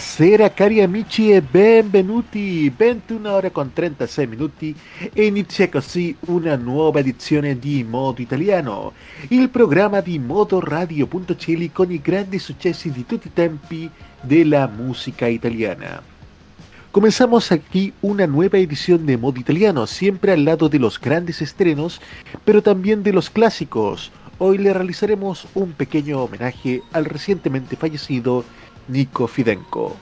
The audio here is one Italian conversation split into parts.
Buonasera cari amici e benvenuti, 21 ore con 36 minuti e inizia così una nuova edizione di Modo Italiano, il programma di modoradio.cl con i grandi successi di tutti i tempi della musica italiana. Comenzamos aquí una nueva edición de Modo Italiano, siempre al lado de los grandes estrenos, pero también de los clásicos. Hoy le realizaremos un pequeño homenaje al recientemente fallecido Nico Fidenko.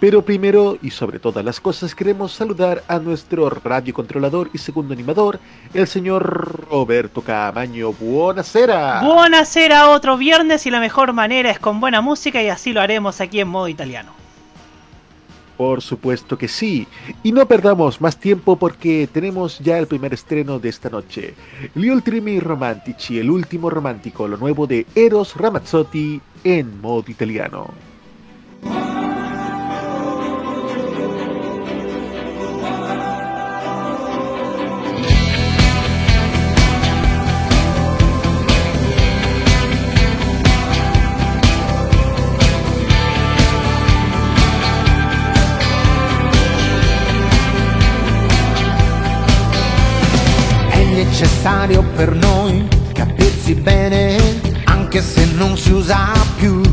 Pero primero y sobre todas las cosas queremos saludar a nuestro radiocontrolador y segundo animador, el señor Roberto Camaño. Buonasera. Buonasera, otro viernes y la mejor manera es con buena música y así lo haremos aquí en modo italiano. Por supuesto que sí. Y no perdamos más tiempo porque tenemos ya el primer estreno de esta noche. Gli ultimi romantici, el último romántico, lo nuevo de Eros Ramazzotti en modo italiano. Necessario per noi capirsi bene, anche se non si usa più.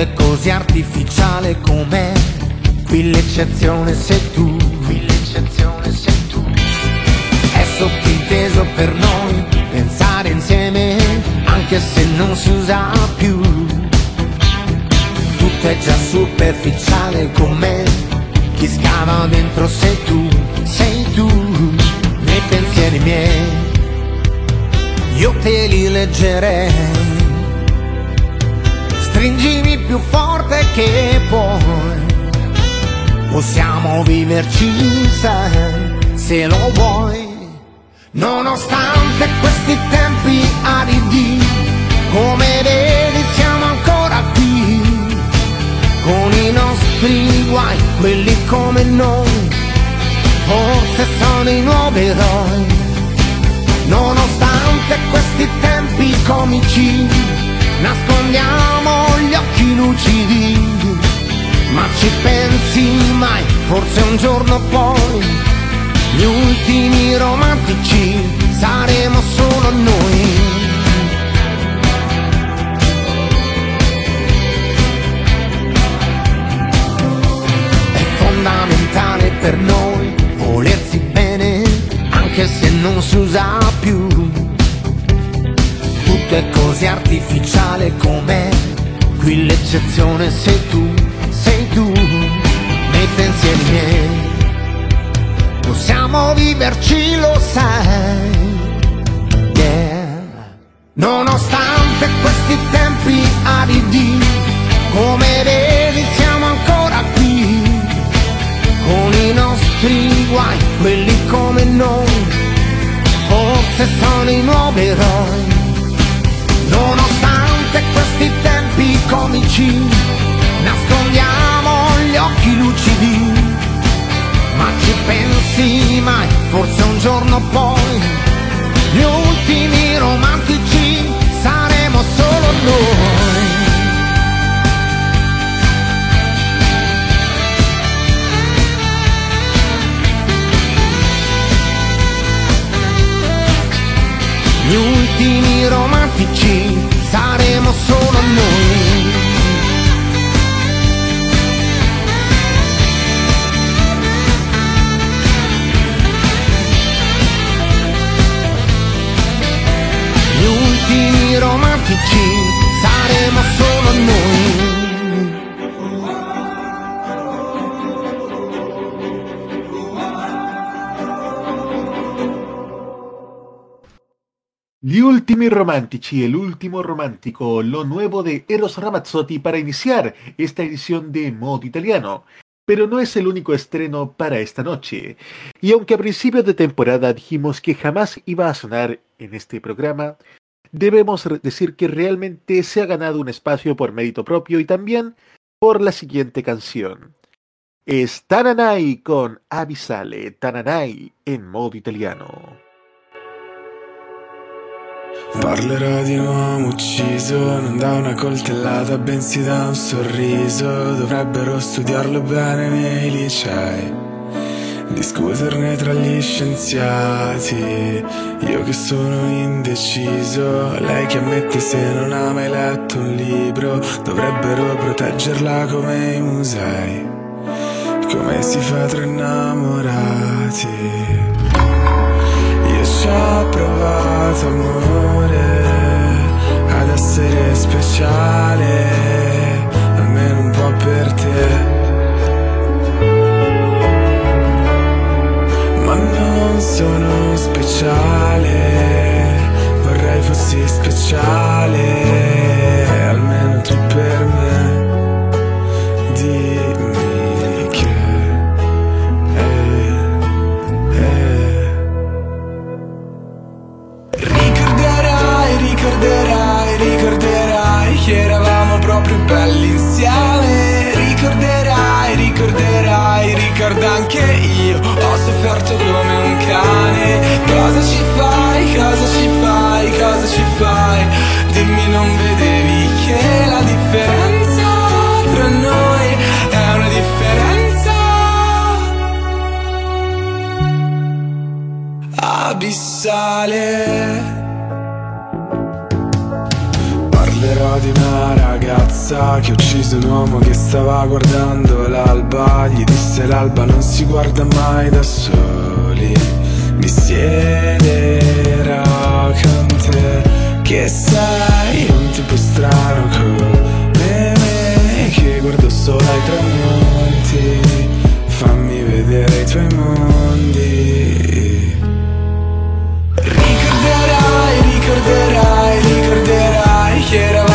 È così artificiale com'è, qui l'eccezione sei tu. Qui l'eccezione sei tu. È sottinteso per noi pensare insieme, anche se non si usa più. Tutto è già superficiale com'è, chi scava dentro sei tu, sei tu pensieri miei, io te li leggerei. Stringimi più forte che puoi, possiamo viverci, sai, se lo vuoi. Nonostante questi tempi aridi, come vedi siamo ancora qui, con i nostri guai, quelli come noi forse sono i nuovi eroi. Nonostante questi tempi comici, nascondiamo gli occhi lucidi. Ma ci pensi mai, forse un giorno poi, gli ultimi romantici saremo solo noi. È fondamentale per noi volersi bene anche se non si usa più. Tutto è così artificiale com'è, qui l'eccezione sei tu, sei tu, nei pensieri miei. Possiamo viverci, lo sai. Yeah. Nonostante questi tempi aridi, come vedi siamo ancora qui, con i nostri guai, quelli come noi, forse sono i nuovi eroi. Nonostante questi tempi comici, nascondiamo gli occhi lucidi. Ma ci pensi mai, forse un giorno poi, gli ultimi romantici saremo solo noi. Romantici saremo solo noi. Gli ultimi romantici saremo solo noi. Gli ultimi romantici, el último romántico, lo nuevo de Eros Ramazzotti para iniciar esta edición de Modo Italiano. Pero no es el único estreno para esta noche. Y aunque a principio de temporada dijimos que jamás iba a sonar en este programa, debemos decir que realmente se ha ganado un espacio por mérito propio y también por la siguiente canción. Es Tananai con Avisale, Tananai en modo italiano. Parlerò di un uomo ucciso, non da una coltellata, bensì da un sorriso. Dovrebbero studiarlo bene nei licei, discuterne tra gli scienziati. Io che sono indeciso, lei che ammette se non ha mai letto un libro, dovrebbero proteggerla come i musei. Come si fa tra innamorati? Ho provato amore ad essere speciale, almeno un po' per te. Ma non sono speciale, vorrei fossi speciale, che eravamo proprio belli insieme. Ricorderai, ricorderai, ricorda anche io. Ho sofferto come un cane. Cosa ci fai, cosa ci fai, cosa ci fai? Dimmi, non vedevi che la differenza tra noi è una differenza abissale. Parlerò di una ragazza che ha ucciso un uomo che stava guardando l'alba. Gli disse l'alba non si guarda mai da soli. Mi siederò con te, che sei un tipo strano come me, che guardo solo ai tramonti. Fammi vedere i tuoi mondi. Ricorderai, ricorderai, ricorderai shit up.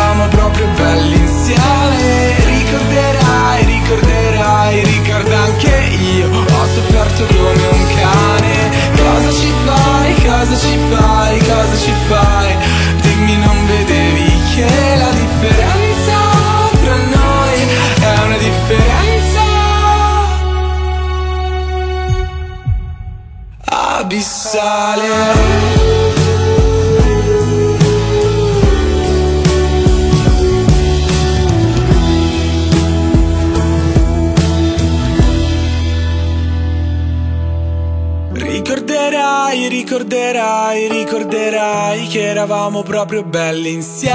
Proprio belli insieme.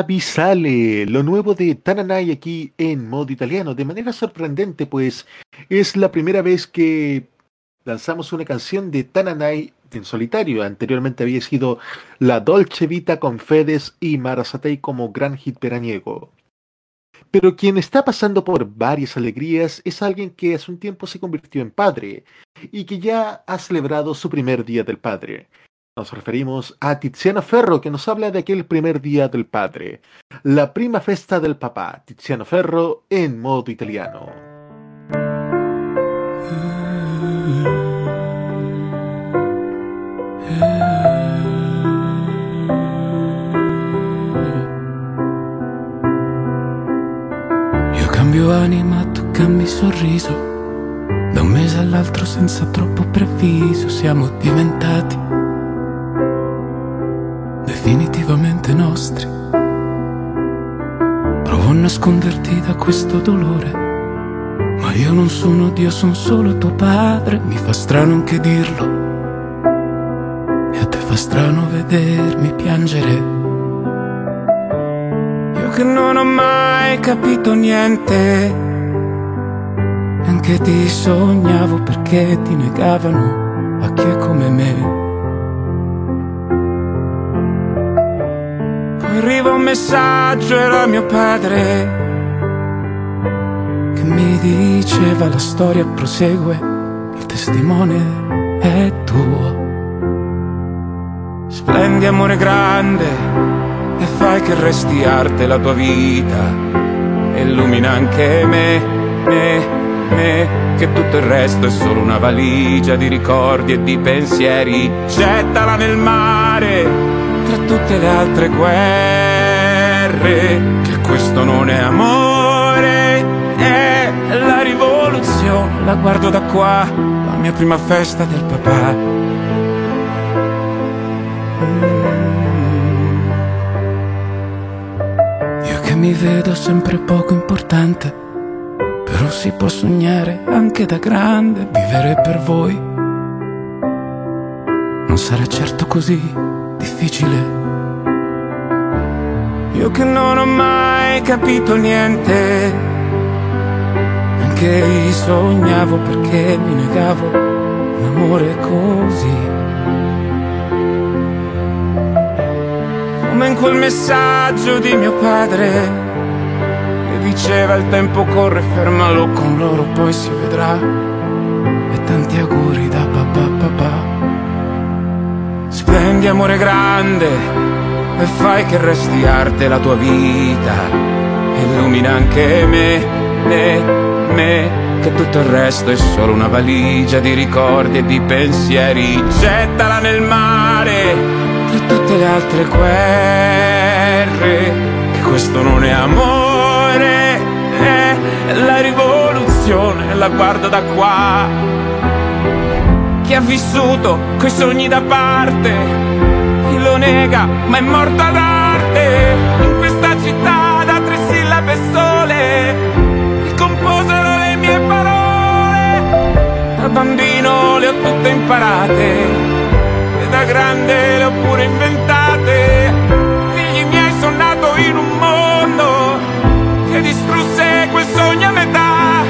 Avisale, lo nuevo de Tananai aquí en modo italiano, de manera sorprendente, pues es la primera vez que lanzamos una canción de Tananai en solitario. Anteriormente había sido La Dolce Vita con Fedes y Marazatei como gran hit veraniego. Pero quien está pasando por varias alegrías es alguien que hace un tiempo se convirtió en padre y que ya ha celebrado su primer día del padre. Nos referimos a Tiziana Ferro, que nos habla de aquel primer día del padre, la prima festa del papá, Tiziano Ferro en modo italiano. Io cambio anima, tu cambi sorriso, da un mese all'altro senza troppo preavviso siamo diventati definitivamente nostri. Provo a nasconderti da questo dolore, ma io non sono Dio, sono solo tuo padre, mi fa strano anche dirlo. E a te fa strano vedermi piangere che non ho mai capito niente. Anche ti sognavo perché ti negavano a chi è come me. Arriva un messaggio, era mio padre, che mi diceva la storia prosegue, il testimone è tuo. Splendi amore grande e fai che resti arte la tua vita. Illumina anche me, me, me, che tutto il resto è solo una valigia di ricordi e di pensieri. Gettala nel mare tra tutte le altre guerre, che questo non è amore, è la rivoluzione. La guardo da qua, la mia prima festa del papà mi vedo sempre poco importante, però si può sognare anche da grande, vivere per voi. Non sarà certo così difficile. Io che non ho mai capito niente, anche sognavo perché mi negavo un amore così. come in quel messaggio di mio padre che diceva il tempo corre, fermalo con loro, poi si vedrà. E tanti auguri Splendi amore grande e fai che resti arte la tua vita. Illumina anche me, me, me, che tutto il resto è solo una valigia di ricordi e di pensieri. Gettala nel mare tra tutte le altre guerre, che questo non è amore, è la rivoluzione, la guardo da qua. Chi ha vissuto coi sogni da parte, lo nega, ma è morto ad arte, in questa città da tre sillabe sole, il composero le mie parole, da bambino le ho tutte imparate da grande le ho pure inventate. Figli miei sono nato in un mondo che distrusse quel sogno a metà.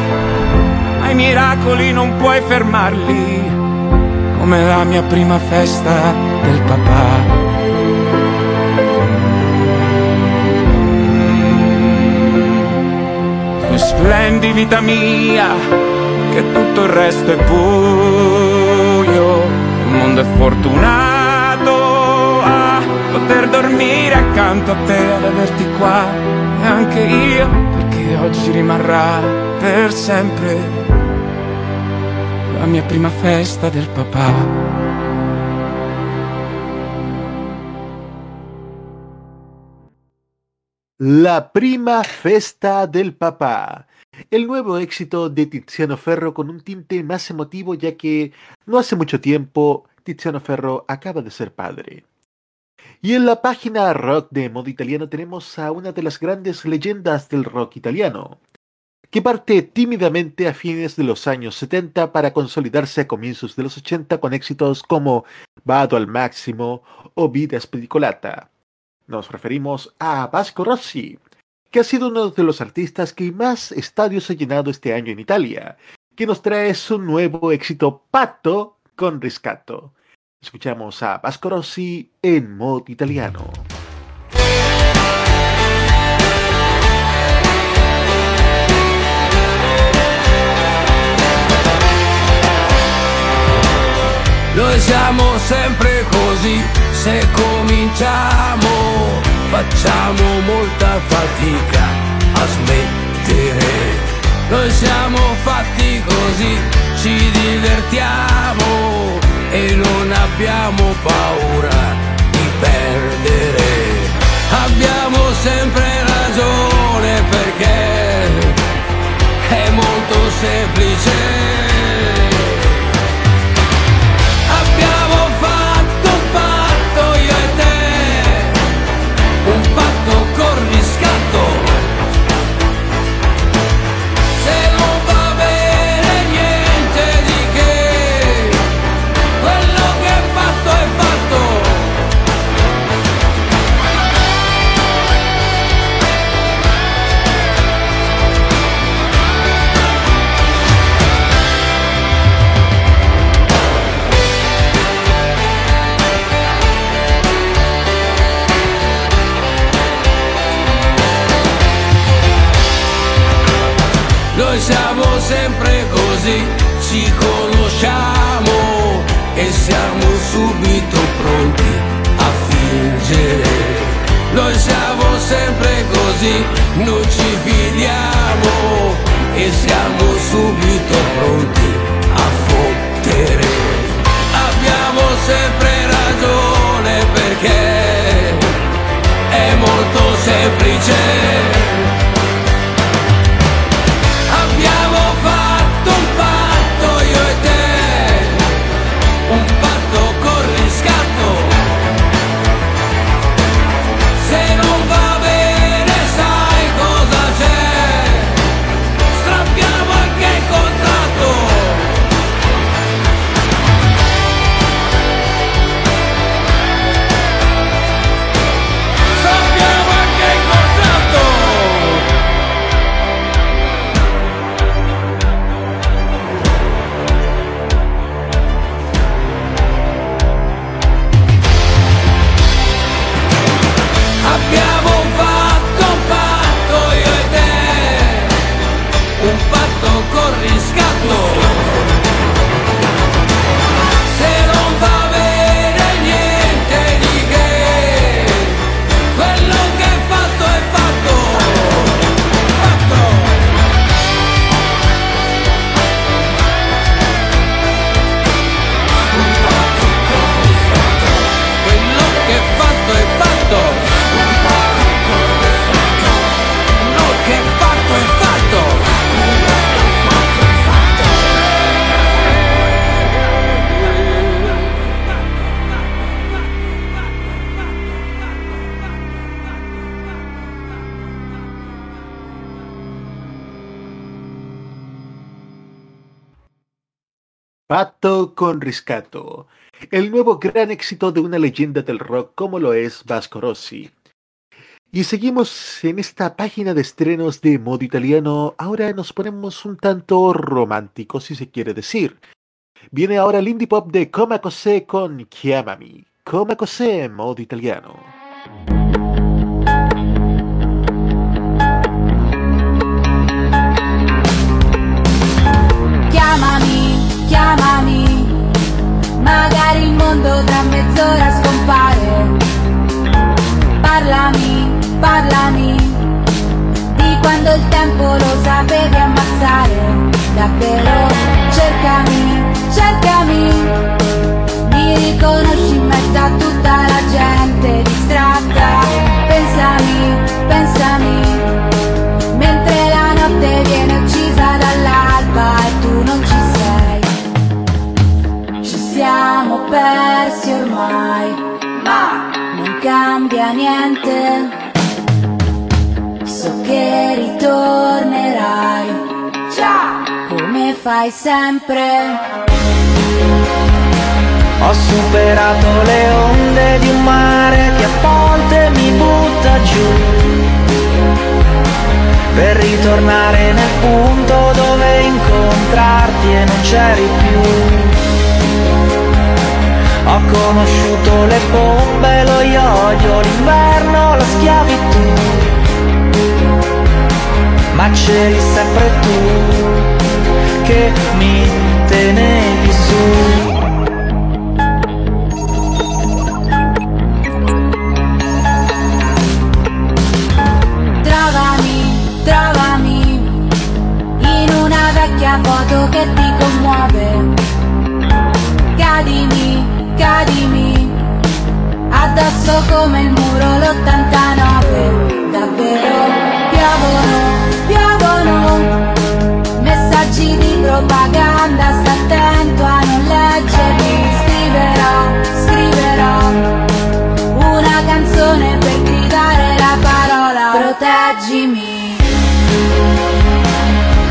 Ma i miracoli non puoi fermarli, come la mia prima festa del papà. Splendi vita mia, che tutto il resto è buio il mondo è fortunato a poter dormire accanto a te, ad averti qua e anche io, perché oggi rimarrà per sempre la mia prima festa del papà. La prima festa del papá. El nuevo éxito de Tiziano Ferro con un tinte más emotivo ya que no hace mucho tiempo Tiziano Ferro acaba de ser padre. Y en la página rock de modo italiano tenemos a una de las grandes leyendas del rock italiano, que parte tímidamente a fines de los años 70 para consolidarse a comienzos de los 80 con éxitos como Vado al Máximo o Vida Spedicolata. Nos referimos a Vasco Rossi, que ha sido uno de los artistas que más estadios ha llenado este año en Italia, que nos trae su nuevo éxito Pato con Riscatto. Escuchamos a Vasco Rossi en modo italiano. Noi siamo sempre così, se cominciamo facciamo molta fatica a smettere. Noi siamo fatti così, ci divertiamo e non abbiamo paura di perdere. Abbiamo sempre ragione perché semplice sempre così, ci conosciamo e siamo subito pronti a fingere. Noi siamo sempre così, noi ci fidiamo e siamo subito pronti a fottere. Abbiamo sempre ragione perché è molto semplice Con riscato. El nuevo gran éxito de una leyenda del rock como lo es Vasco Rossi. Y seguimos en esta página de estrenos de modo italiano. Ahora nos ponemos un tanto románticos, si se quiere decir. Viene ahora el indie pop de Coma Cosé con Chiamami. Coma Cosé, modo italiano. Magari il mondo tra mezz'ora scompare. Parlami, parlami di quando il tempo lo sapevi ammazzare. Davvero, cercami, cercami. Mi riconosci in mezzo a tutta la gente persi ormai, ma non cambia niente. So che ritornerai, già come fai sempre. Ho superato le onde di un mare che a volte mi butta giù. Per ritornare nel punto dove incontrarti e non c'eri più. Ho conosciuto le bombe, lo iodio, l'inverno, la schiavitù. Ma c'eri sempre tu che mi tenevi su. Vecchia foto che ti commuove. Cadimi cadimi addosso come il muro l'89 davvero piovono, piovono messaggi propaganda, sta attento a non leggerli. Scriverò, scriverò una canzone per gridare la parola. Proteggimi.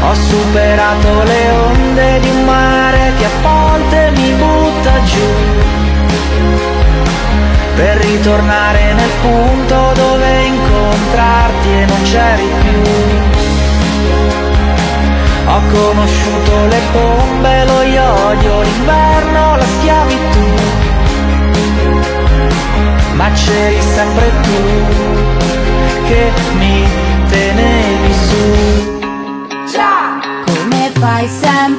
Ho superato le onde di un mare che a volte mi butta giù per ritornare nel punto dove incontrarti e non c'eri più. Ho conosciuto le bombe, lo iodio, l'inverno, la schiavitù. Ma c'eri sempre tu che mi tenevi su. Già, come fai sempre.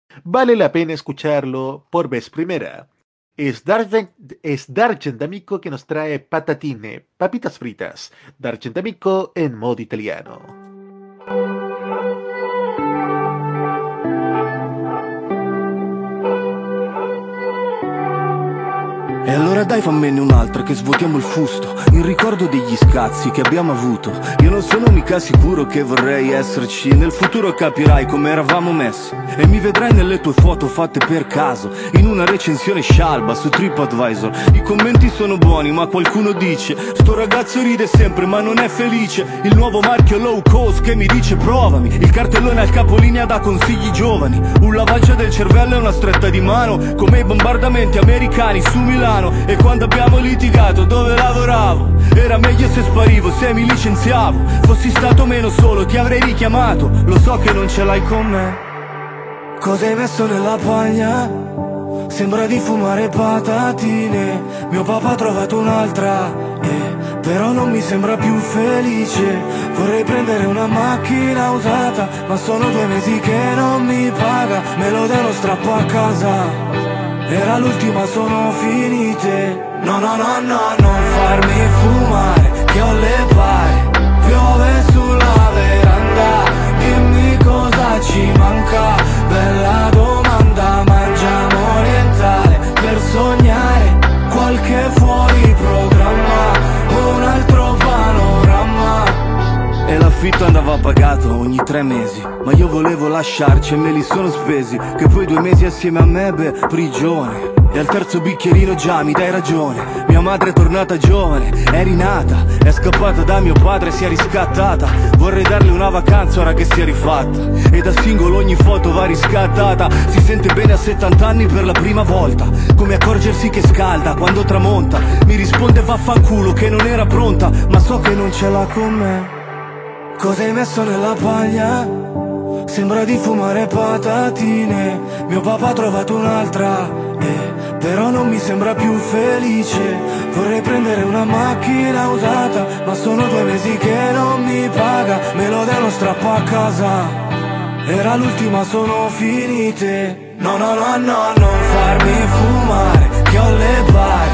vale la pena escucharlo por vez primera. Es Dargen, es Dargen D'Amico que nos trae patatine, papitas fritas. Dargen D'Amico en modo italiano. E allora dai fammene un'altra che svuotiamo il fusto In ricordo degli scazzi che abbiamo avuto. Io non sono mica sicuro che vorrei esserci. Nel futuro capirai come eravamo messi. E mi vedrai nelle tue foto fatte per caso In una recensione scialba su TripAdvisor. I commenti sono buoni ma qualcuno dice Sto ragazzo ride sempre ma non è felice. Il nuovo marchio low cost che mi dice provami. Il cartellone al capolinea da consigli giovani. Un lavaggio del cervello e una stretta di mano Come i bombardamenti americani su Milano E quando abbiamo litigato dove lavoravo? Era meglio se sparivo, se mi licenziavo Fossi stato meno solo ti avrei richiamato Lo so che non ce l'hai con me Cosa hai messo nella paglia? Sembra di fumare patatine Mio papà ha trovato un'altra eh, Però non mi sembra più felice. Vorrei prendere una macchina usata Ma sono due mesi che non mi paga. Me lo devo strappo a casa era l'ultima, sono finite. No, no, no, no, non farmi fumare Che ho le pare. Piove sulla veranda Dimmi cosa ci manca. Bella domanda l'affitto andava pagato ogni tre mesi Ma io volevo lasciarci e me li sono spesi Che poi due mesi assieme a me, beh, prigione. E al terzo bicchierino già mi dai ragione Mia madre è tornata giovane, è rinata È scappata da mio padre, si è riscattata. Vorrei darle una vacanza ora che si è rifatta E da singolo ogni foto va riscattata. Si sente bene a 70 anni per la prima volta Come accorgersi che scalda quando tramonta. Mi risponde vaffanculo che non era pronta Ma so che non ce l'ha con me Cosa hai messo nella paglia? Sembra di fumare patatine. Mio papà ha trovato un'altra eh, Però non mi sembra più felice. Vorrei prendere una macchina usata Ma sono due mesi che non mi paga. Me lo devo strappo a casa. Era l'ultima, sono finite. No, no, no, no, non farmi fumare Che ho le pare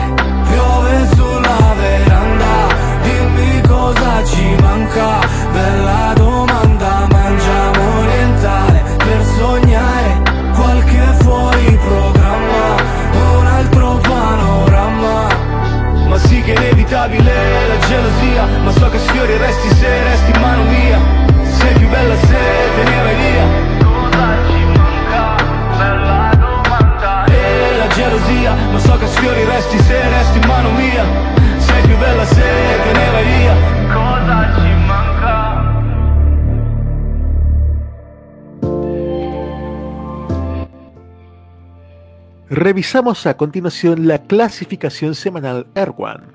Revisamos a continuación la clasificación semanal Erwan.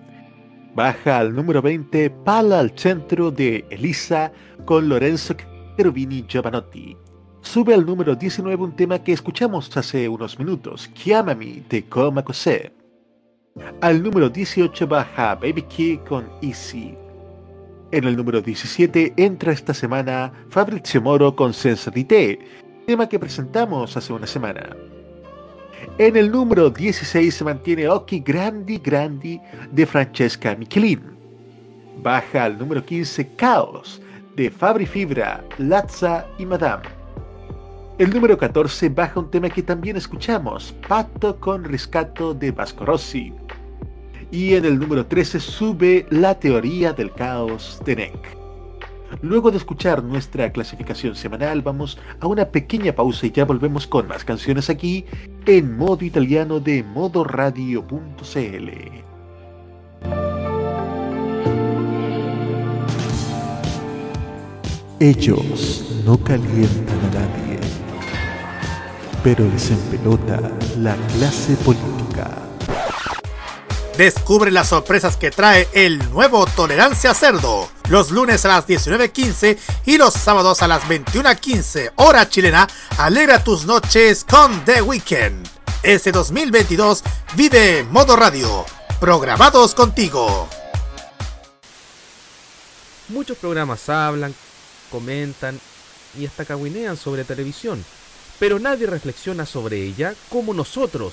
Baja al número 20 Pala al centro de Elisa con Lorenzo Cherubini Giovanotti. Sube al número 19 un tema que escuchamos hace unos minutos, Chiamami de Coma Cosé. Al número 18 baja Baby Key con Easy. En el número 17 entra esta semana Fabrizio Moro con Sensatité, tema que presentamos hace una semana. En el número 16 se mantiene Occhi Grandi Grandi de Francesca Michelin. Baja al número 15 Caos de Fabri Fibra, Lazza y Madame. El número 14 baja un tema que también escuchamos, Pacto con Riscato de Vasco Rossi. Y en el número 13 sube La Teoría del Caos de Neck. Luego de escuchar nuestra clasificación semanal, vamos a una pequeña pausa y ya volvemos con más canciones aquí en modo italiano de modoradio.cl. Ellos no calientan a nadie, pero les empelota la clase política. Descubre las sorpresas que trae el nuevo Tolerancia Cerdo. Los lunes a las 19.15 y los sábados a las 21.15 hora chilena. Alegra tus noches con The Weekend. Este 2022 vive Modo Radio. Programados contigo. Muchos programas hablan, comentan y hasta caguinean sobre televisión, pero nadie reflexiona sobre ella como nosotros.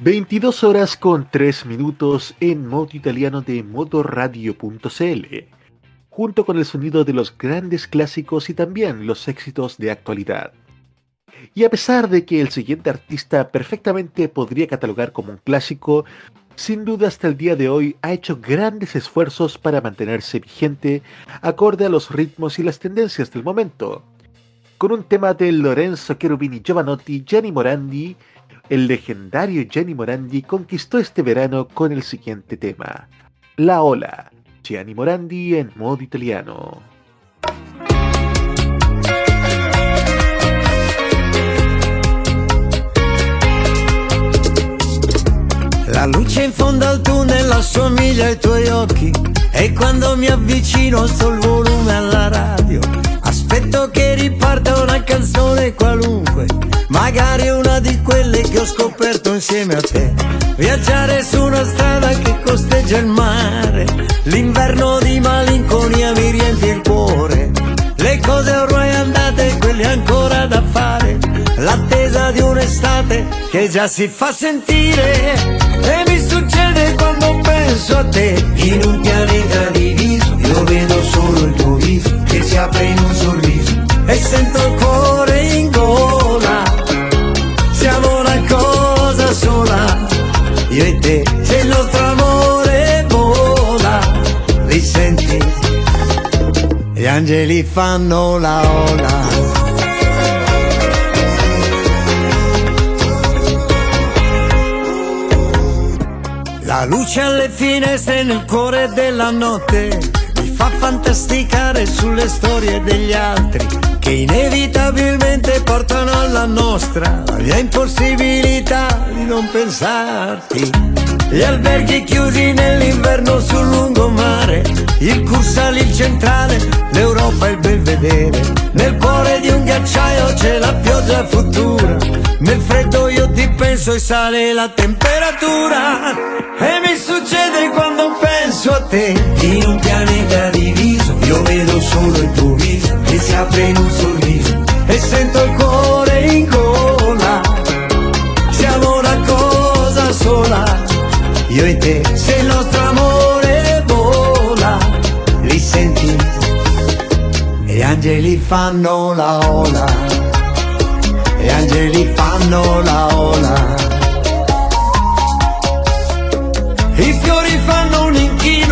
22 horas con 3 minutos en modo italiano de modoradio.cl, junto con el sonido de los grandes clásicos y también los éxitos de actualidad. Y a pesar de que el siguiente artista perfectamente podría catalogar como un clásico, sin duda hasta el día de hoy ha hecho grandes esfuerzos para mantenerse vigente acorde a los ritmos y las tendencias del momento. Con un tema de Lorenzo Cherubini Giovanotti, Gianni Morandi, el legendario Gianni Morandi conquistó este verano con el siguiente tema, La Ola, Gianni Morandi en modo italiano. La luce in fondo al tunnel assomiglia ai tuoi occhi e quando mi avvicino sto il volume alla radio. Aspetto che riparta una canzone qualunque Magari una di quelle che ho scoperto insieme a te. Viaggiare su una strada che costeggia il mare L'inverno di malinconia mi riempie il cuore. Le cose ormai andate, quelle ancora da fare L'attesa di un'estate che già si fa sentire. E mi succede quando penso a te In un pianeta diviso Io vedo solo il tuo viso si apre in un sorriso E sento il cuore in gola. Siamo una cosa sola, io e te, se il nostro amore vola, li senti, gli angeli fanno la ola. La luce alle finestre nel cuore della notte fa fantasticare sulle storie degli altri che inevitabilmente portano alla nostra la impossibilità di non pensarti. Gli alberghi chiusi nell'inverno sul lungomare, il Cursale, il centrale, l'Europa e il Belvedere. Nel cuore di un ghiacciaio c'è la pioggia futura, nel freddo io ti penso e sale la temperatura. E mi succede quando penso a te, in un pianeta diviso, io vedo solo il tuo viso che si apre in un sorriso e sento il cuore in gola. Siamo una cosa sola, io e te, se il nostro amore vola, li senti? E gli angeli fanno la ola, e gli angeli fanno la ola.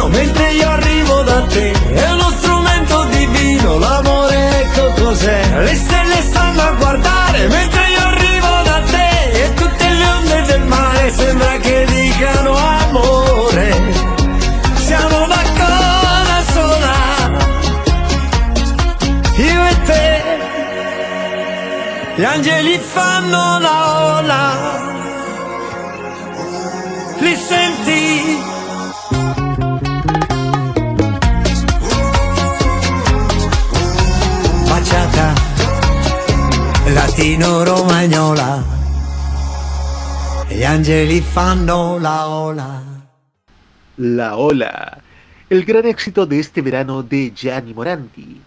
Mentre io arrivo da te, è uno strumento divino, l'amore ecco cos'è. Le stelle stanno a guardare mentre io arrivo da te e tutte le onde del mare sembra che dicano amore. Fanno la ola. La Ola, el gran éxito de este verano de Gianni Morandi.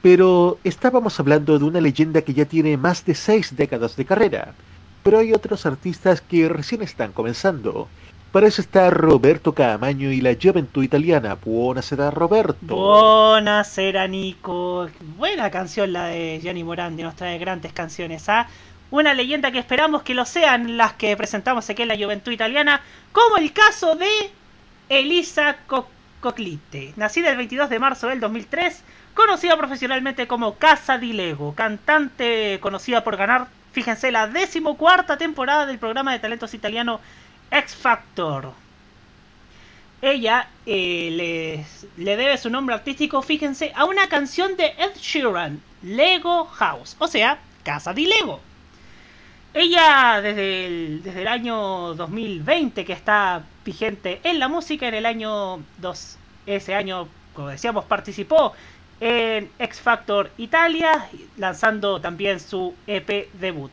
Pero estábamos hablando de una leyenda que ya tiene más de seis décadas de carrera, pero hay otros artistas que recién están comenzando. Para eso está Roberto Caamaño y la Juventud Italiana. Buonasera Roberto. Buonasera Nico. Buena canción la de Gianni Morandi, nos trae grandes canciones, ¿ah? Una leyenda que esperamos que lo sean las que presentamos aquí en la Juventud Italiana, como el caso de Elisa Co- Coclite, nacida el 22 de marzo del 2003, conocida profesionalmente como Casa di Lego, cantante conocida por ganar, fíjense, la decimocuarta temporada del programa de talentos italiano X Factor. Ella eh, le debe su nombre artístico, fíjense, a una canción de Ed Sheeran, Lego House, o sea, Casa di Lego. Ella desde el, desde el año 2020 que está vigente en la música, en el año 2, ese año, como decíamos, participó en X Factor Italia, lanzando también su EP debut.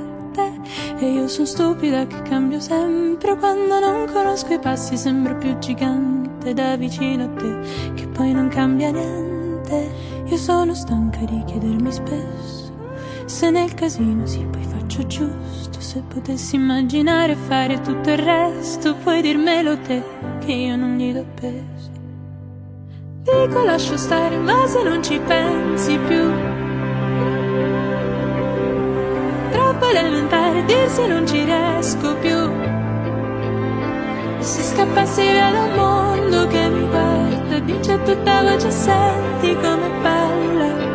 E io sono stupida che cambio sempre Quando non conosco i passi sembro più gigante Da vicino a te Che poi non cambia niente Io sono stanca di chiedermi spesso se nel casino sì, poi faccio giusto. Se potessi immaginare fare tutto il resto, puoi dirmelo te, che io non gli do peso. Dico lascio stare, ma se non ci pensi più. Troppo elementare dirsi non ci riesco più. E se scappassi via dal mondo che mi guarda, dice tutta voce, senti com'è bella.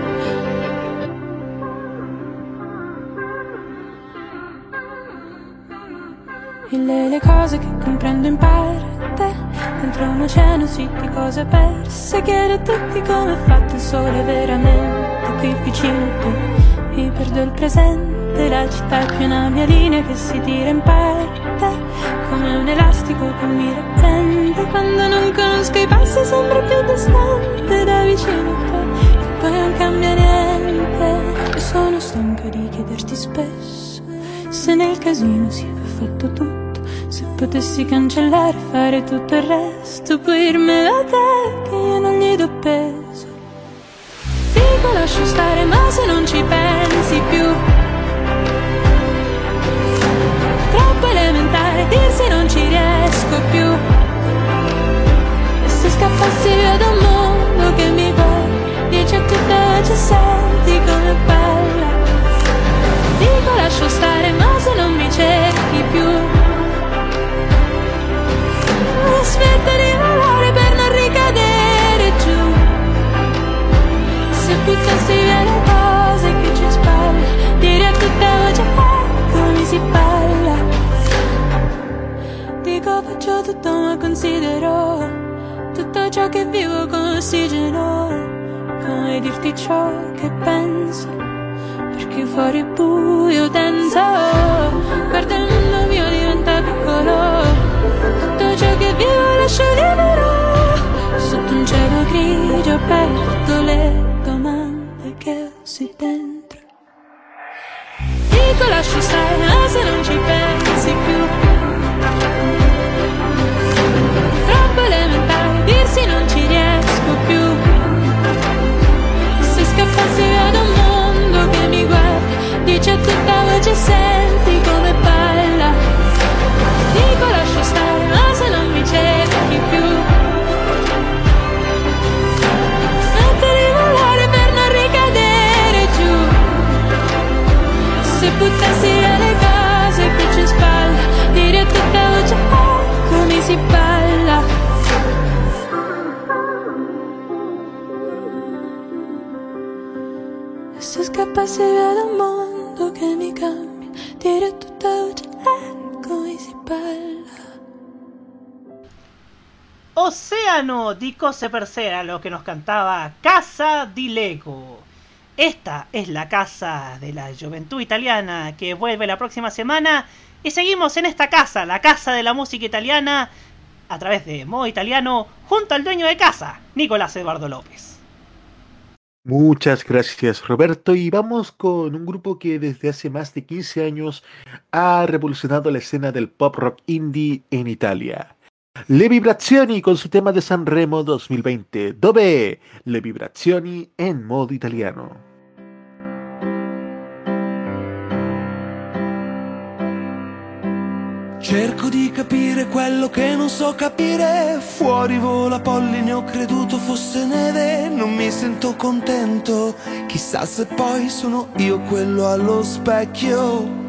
Mille le cose che comprendo in parte Dentro un oceano sì di cose perse Chiedo a tutti come è fatto il sole veramente Qui vicino a te Mi perdo il presente La città è più una mia linea che si tira in parte Come un elastico che mi riprende. Quando non conosco i passi sembra più distante Da vicino a te Che poi non cambia niente. E sono stanca di chiederti spesso Se nel casino si è fatto tutto. Se potessi cancellare fare tutto il resto Puoi dirmelo a te che io non gli do peso. Dico lascio stare ma se non ci pensi più troppo elementare dirsi non ci riesco più. E se scappassi via da un mondo che mi vuoi dice a tutte ci senti come bella. Dico lascio stare, ma se non mi cerchi più, Aspetta smetterei ciò che vivo con ossigeno. Come dirti ciò che penso, perché fuori è buio denso. Guarda il mondo mio diventa piccolo, tutto ciò che vivo lascio libero. Sotto un cielo grigio aperto le dice a tutta voce senti come balla dico lascio stare ma se non mi cerchi più. Smetto di volare per non ricadere giù. Se buttassi via le cose che ci spalla dire a tutta voce oh, come si balla Se scappassi via dal mondo Océano di Cose per Sera, lo que nos cantaba Casa di Lego. Esta es la casa de la juventud italiana que vuelve la próxima semana y seguimos en esta casa, la casa de la música italiana, a través de modo italiano, junto al dueño de casa, Nicolás Eduardo López. Muchas gracias Roberto y vamos con un grupo que desde hace más de 15 años ha revolucionado la escena del pop rock indie en Italia. Le Vibrazioni con su tema de Sanremo 2020, Dove Le Vibrazioni en modo italiano. Cerco di capire quello che non so capire. Fuori vola polline, ho creduto fosse neve. Non mi sento contento. Chissà se poi sono io quello allo specchio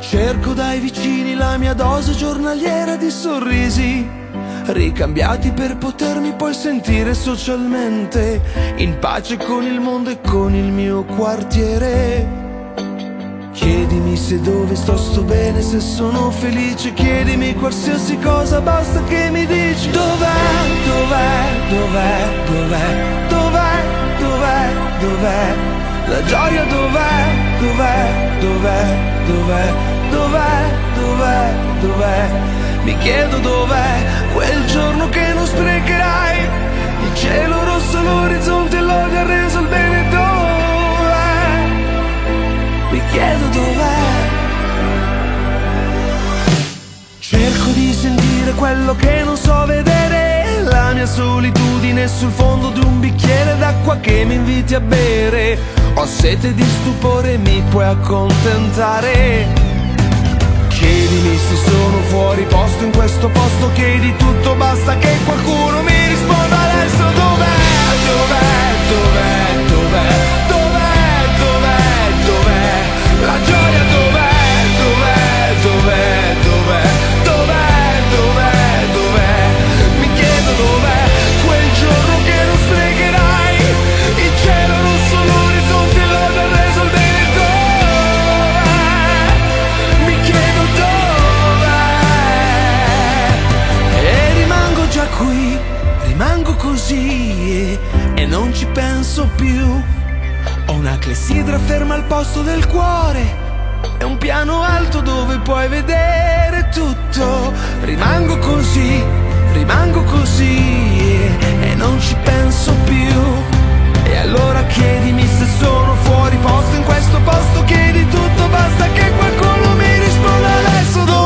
Cerco dai vicini la mia dose giornaliera di sorrisi Ricambiati per potermi poi sentire socialmente In pace con il mondo e con il mio quartiere. Chiedimi se dove sto sto bene, se sono felice Chiedimi qualsiasi cosa, basta che mi dici. Dov'è, dov'è, dov'è, dov'è, dov'è, dov'è, dov'è La gioia dov'è, dov'è, dov'è, dov'è, dov'è, dov'è, dov'è? Mi chiedo dov'è quel giorno che non sprecherai. Il cielo rosso, l'orizzonte, l'odio ha reso il bene. Dov'è? Mi chiedo dov'è. Cerco di sentire quello che non so vedere, la mia solitudine sul fondo di un bicchiere d'acqua che mi inviti a bere. Ho sete di stupore, mi puoi accontentare. Chiedimi se sono fuori posto in questo posto, chiedi tutto, basta che qualcuno mi risponda adesso dov'è, dov'è, dov'è, dov'è. Penso più. Ho una clessidra ferma al posto del cuore. È un piano alto dove puoi vedere tutto. Rimango così, rimango così E non ci penso più. E allora chiedimi se sono fuori posto In questo posto chiedi tutto Basta che qualcuno mi risponda adesso. Dov'è,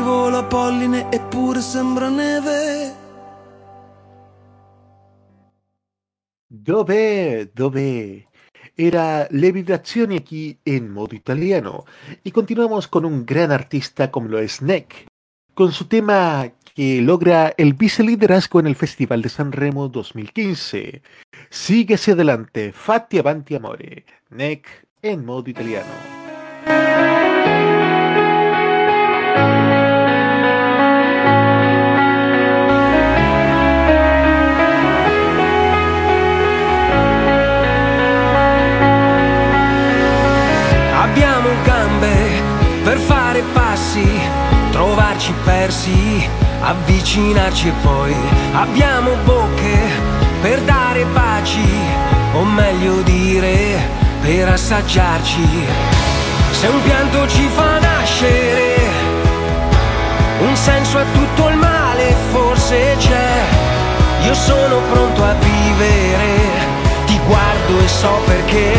Fuori vola polline eppure sembra neve Dove, dove era Le Vibrazioni aquí en modo italiano. Y continuamos con un gran artista como lo es Neck, con su tema que logra el viceliderazgo en el Festival de San Remo 2015. Sigue adelante, Fatti Avanti Amore, NEC en modo italiano. Avvicinarci e poi abbiamo bocche per dare baci, o meglio dire, per assaggiarci. Se un pianto ci fa nascere, un senso a tutto il male forse c'è. Io sono pronto a vivere, ti guardo e so perché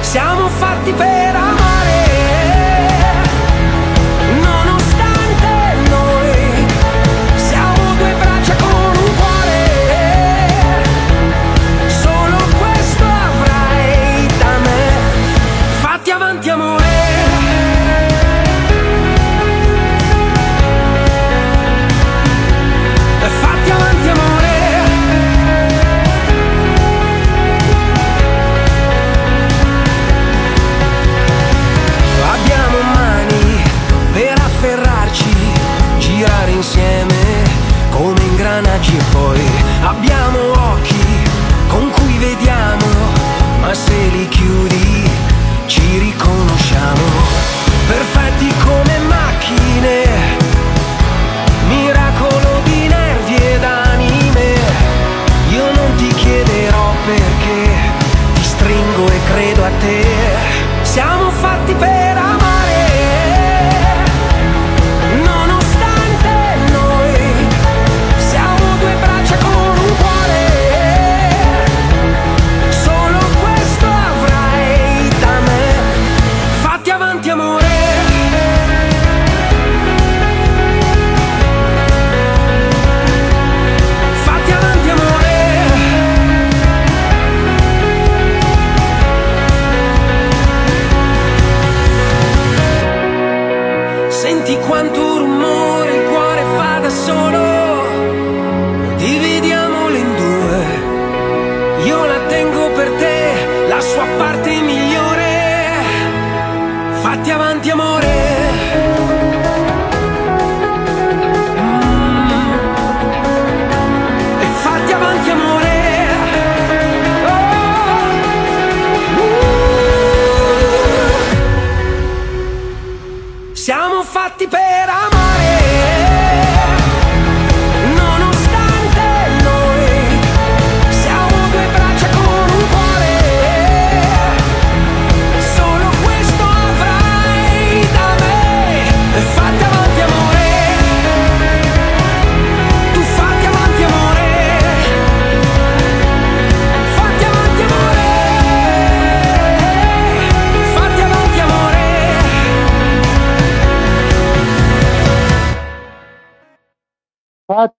siamo fatti per amare.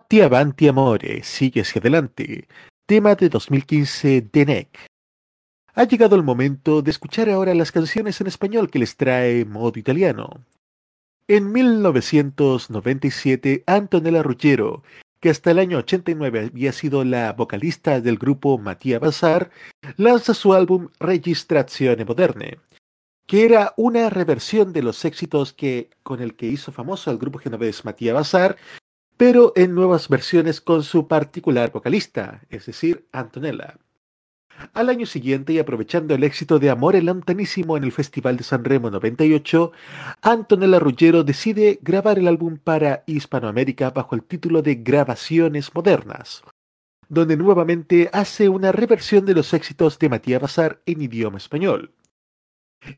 Fatti Avanti Amore, sigue hacia adelante, tema de 2015 de NEC. Ha llegado el momento de escuchar ahora las canciones en español que les trae modo italiano. En 1997, Antonella Ruggiero, que hasta el año 89 había sido la vocalista del grupo Mattia Bazar, lanza su álbum Registrazione Moderne, que era una reversión de los éxitos que, con el que hizo famoso al grupo genovés Mattia Bazar, pero en nuevas versiones con su particular vocalista, es decir, Antonella. Al año siguiente, y aprovechando el éxito de Amore Lontanísimo en el Festival de San Remo 98, Antonella Ruggiero decide grabar el álbum para Hispanoamérica bajo el título de Grabaciones Modernas, donde nuevamente hace una reversión de los éxitos de Matías Bazar en idioma español.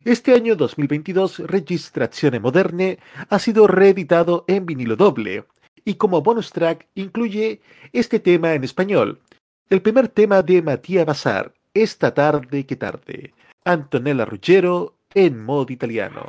Este año 2022, Registrazione Moderne ha sido reeditado en vinilo doble, y como bonus track incluye este tema en español, el primer tema de Matías Bazar, Esta tarde que tarde, Antonella Ruggiero en modo italiano.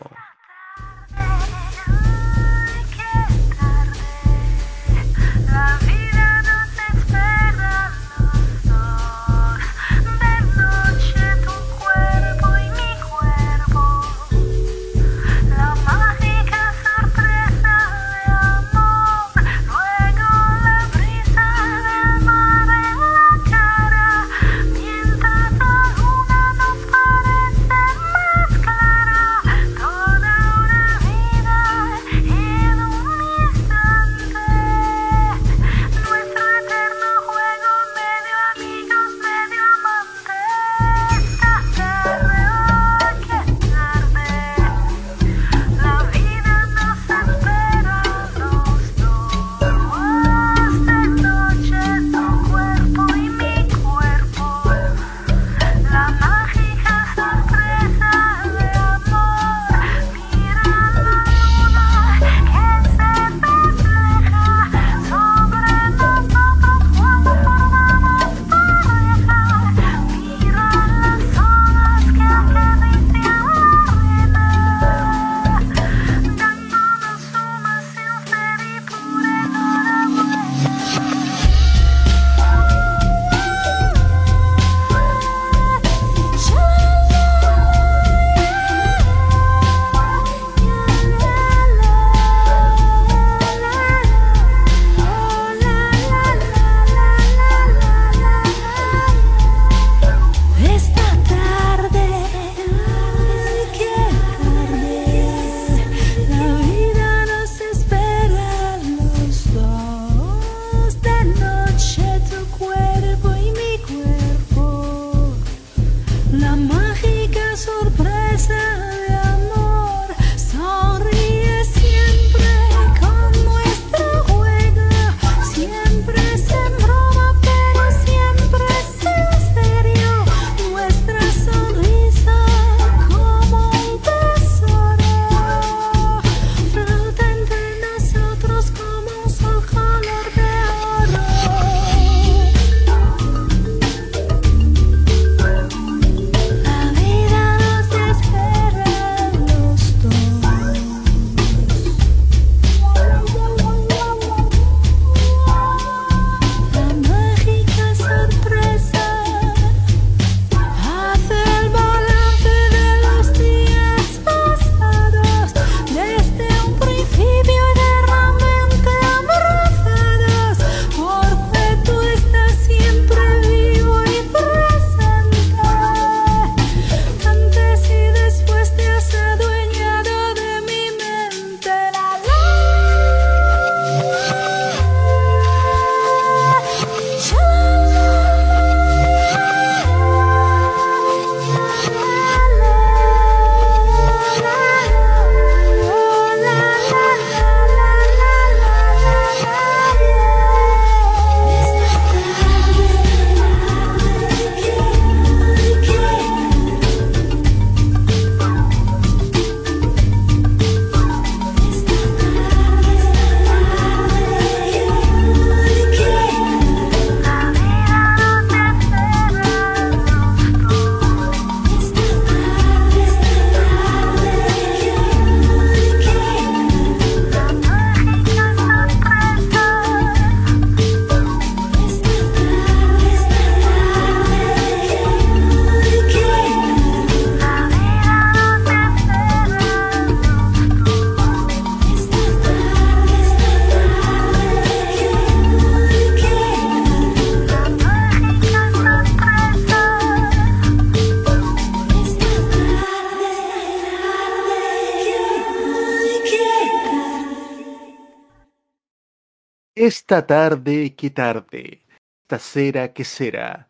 Esta tarde, qué tarde. Stasera, que será.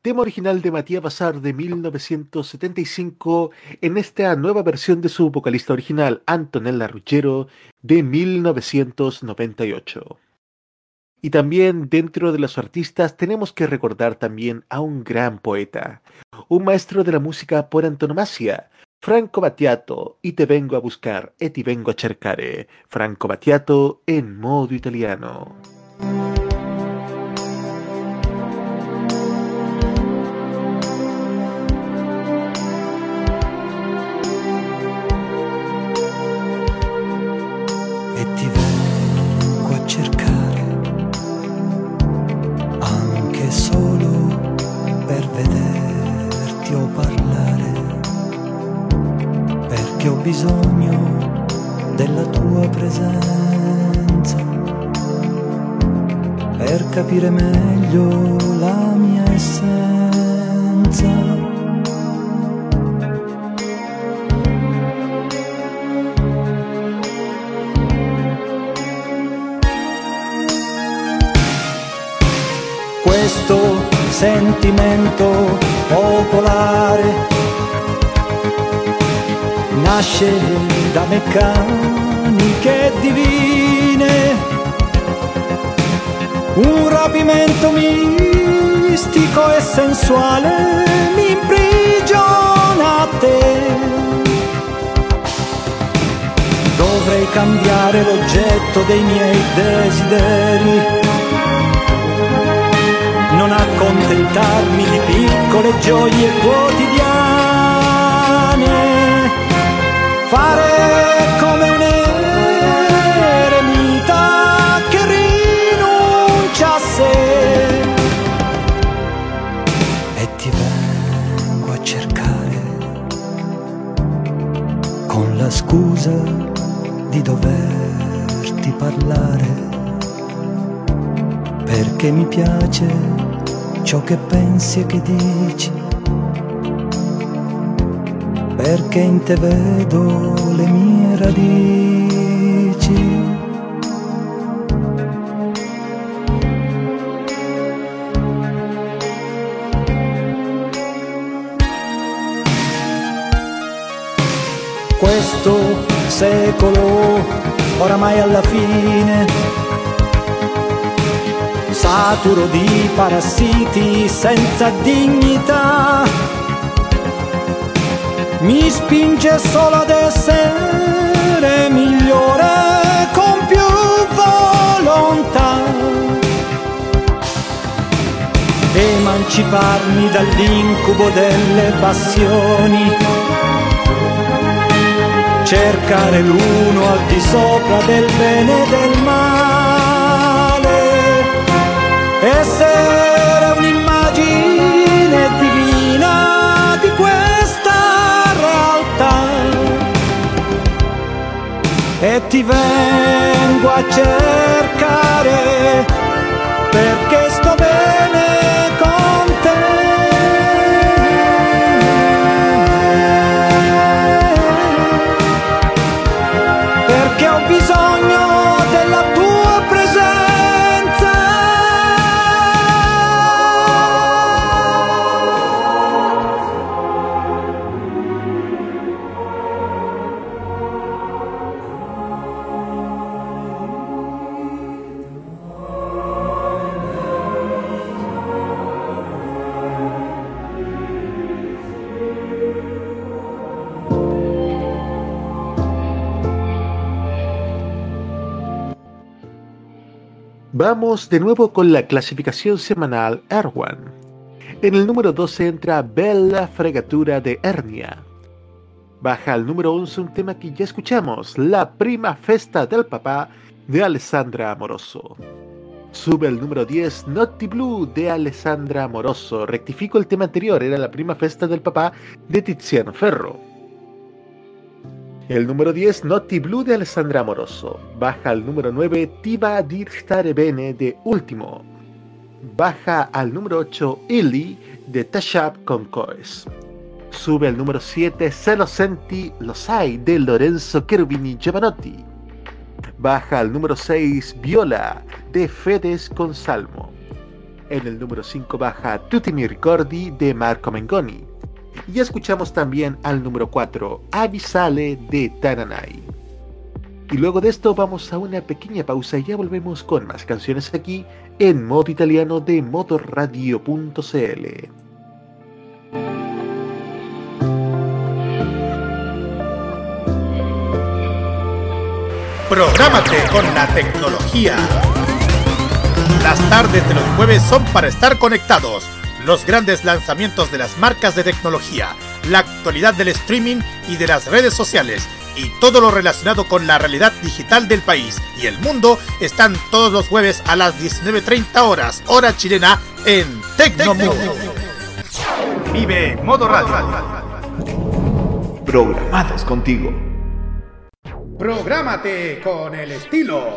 Tema original de Matías Bazar de 1975 en esta nueva versión de su vocalista original, Antonella Ruggiero, de 1998. Y también dentro de los artistas tenemos que recordar también a un gran poeta, un maestro de la música por antonomasia, Franco Battiato, y te vengo a buscar, e ti vengo a cercare, Franco Battiato en modo italiano. Ho bisogno della tua presenza per capire meglio la mia essenza. Questo sentimento popolare nasce da meccaniche divine, un rapimento mistico e sensuale mi imprigiona a te. Dovrei cambiare l'oggetto dei miei desideri non accontentarmi di piccole gioie quotidiane, fare come un scusa di doverti parlare perché mi piace ciò che pensi e che dici, perché in te vedo le mie radici. Questo secolo oramai alla fine. Saturo di parassiti senza dignità, mi spinge solo ad essere migliore con più volontà, emanciparmi dall'incubo delle passioni, cercare l'uno al di sopra del bene e del male. Essere un'immagine divina di questa realtà e ti vengo a cercare perché De nuevo con la clasificación semanal Erwan. En el número 12 entra Bella Fregatura de Hernia. Baja al número 11 un tema que ya escuchamos, La Prima Festa del Papá de Alessandra Amoroso. Sube al número 10 Naughty Blue de Alessandra Amoroso. Rectifico el tema anterior, era La Prima Festa del Papá de Tiziano Ferro. El número 10, Naughty Blue de Alessandra Amoroso. Baja al número 9, Ti va a dir stare bene de Último. Baja al número 8, Illy de Tashab con Coes. Sube al número 7, Se lo senti, lo sai de Lorenzo Cherubini Giovanotti. baja al número 6 Viola de Fedes con Salmo. En el número 5 baja Tutti mi ricordi de Marco Mengoni. Y escuchamos también al número 4 Avisale de Tananai. Y luego de esto vamos a una pequeña pausa y ya volvemos con más canciones aquí en modo italiano de motorradio.cl. Prográmate con la tecnología. Las tardes de los jueves son para estar conectados. Los grandes lanzamientos de las marcas de tecnología, la actualidad del streaming y de las redes sociales y todo lo relacionado con la realidad digital del país y el mundo están todos los jueves a las 19.30 horas, hora chilena, en Tecnomood. Vive Modo Radio. Programados contigo. Prográmate con el estilo.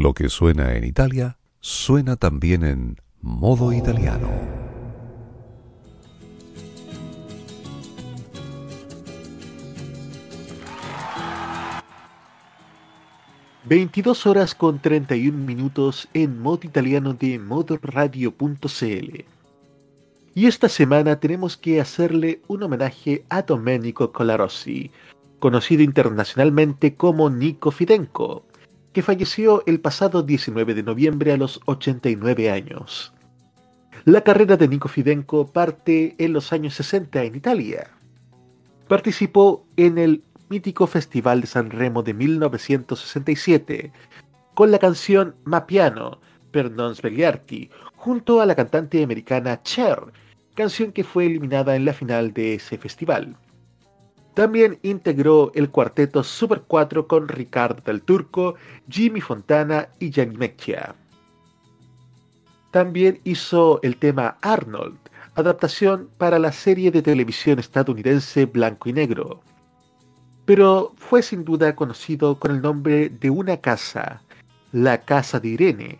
Lo que suena en Italia suena también en modo italiano. 22 horas con 31 minutos en modo italiano de modoradio.cl. Y esta semana tenemos que hacerle un homenaje a Domenico Colarossi, conocido internacionalmente como Nico Fidenco, que falleció el pasado 19 de noviembre a los 89 años. La carrera de Nico Fidenco parte en los años 60 en Italia. Participó en el mítico Festival de San Remo de 1967 con la canción Mapiano per non svegliarti junto a la cantante americana Cher, canción que fue eliminada en la final de ese festival. También integró el cuarteto Super 4 con Ricardo del Turco, Jimmy Fontana y Gianni Mecchia. También hizo el tema Arnold, adaptación para la serie de televisión estadounidense Blanco y Negro. Pero fue sin duda conocido con el nombre de una casa, la Casa de Irene,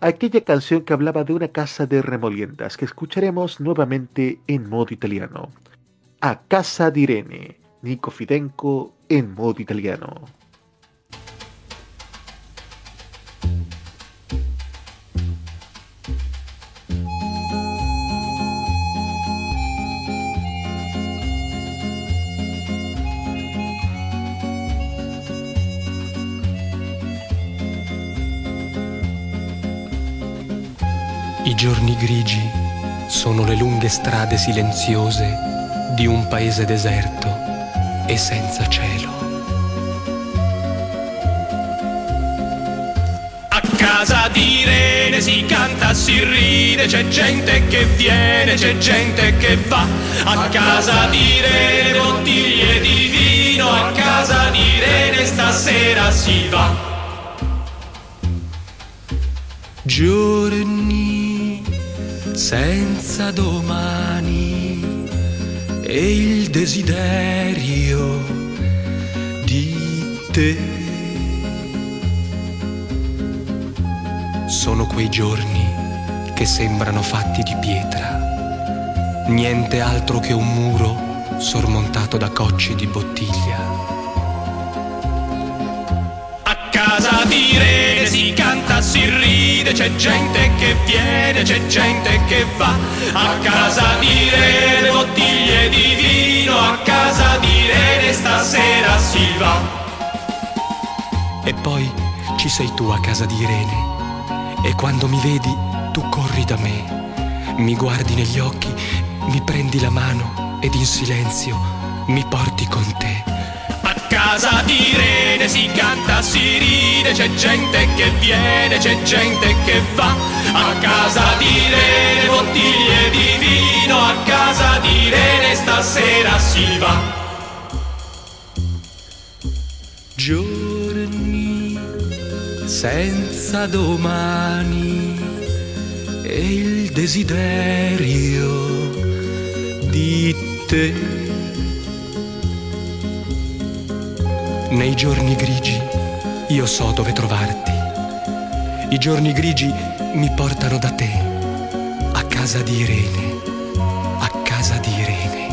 aquella canción que hablaba de una casa de remoliendas que escucharemos nuevamente en modo italiano. A Casa di Irene, Nico Fidenco en modo italiano. I giorni grigi sono le lunghe strade silenziose di un paese deserto e senza cielo. A casa di Irene si canta, si ride, c'è gente che viene, c'è gente che va. A casa di Irene bottiglie di vino, a casa di Irene stasera si va. Giorni senza domani e il desiderio di te. Sono quei giorni che sembrano fatti di pietra, niente altro che un muro sormontato da cocci di bottiglia. Casa di Irene si canta, si ride, c'è gente che viene, c'è gente che va. A casa di Irene bottiglie di vino, a casa di Irene stasera si va. E poi ci sei tu a casa di Irene. E quando mi vedi, tu corri da me. Mi guardi negli occhi, mi prendi la mano ed in silenzio mi porti con te. Casa di Irene si canta, si ride, c'è gente che viene, c'è gente che va. A casa di Irene bottiglie di vino, a casa di Irene stasera si va. Giorni senza domani e il desiderio di te. Nei giorni grigi io so dove trovarti. I giorni grigi mi portano da te, a casa di Irene, a casa di Irene.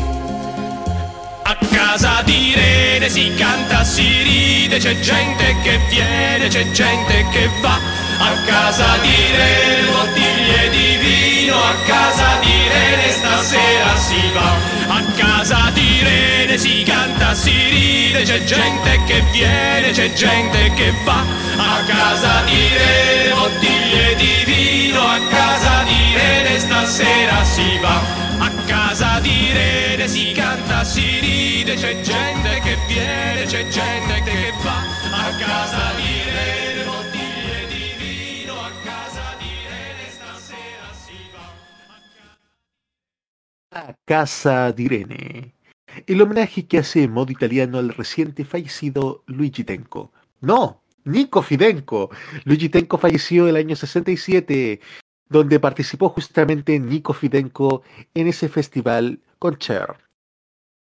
A casa di Irene si canta, si ride, c'è gente che viene, c'è gente che va. A casa di Irene bottiglie di vino, a casa di Irene stasera si va. A casa di Irene si canta, si ride, c'è gente che viene, c'è gente che va. A casa di Irene bottiglie di vino, a casa di Irene stasera si va. A casa di Irene si canta, si ride, c'è gente che viene, c'è gente che va. A casa di Irene A casa de Irene. El homenaje que hace en modo italiano al reciente fallecido Luigi Tenco. No, Nico Fidenco. Luigi Tenco falleció el año 67, donde participó justamente Nico Fidenco en ese festival con Cher.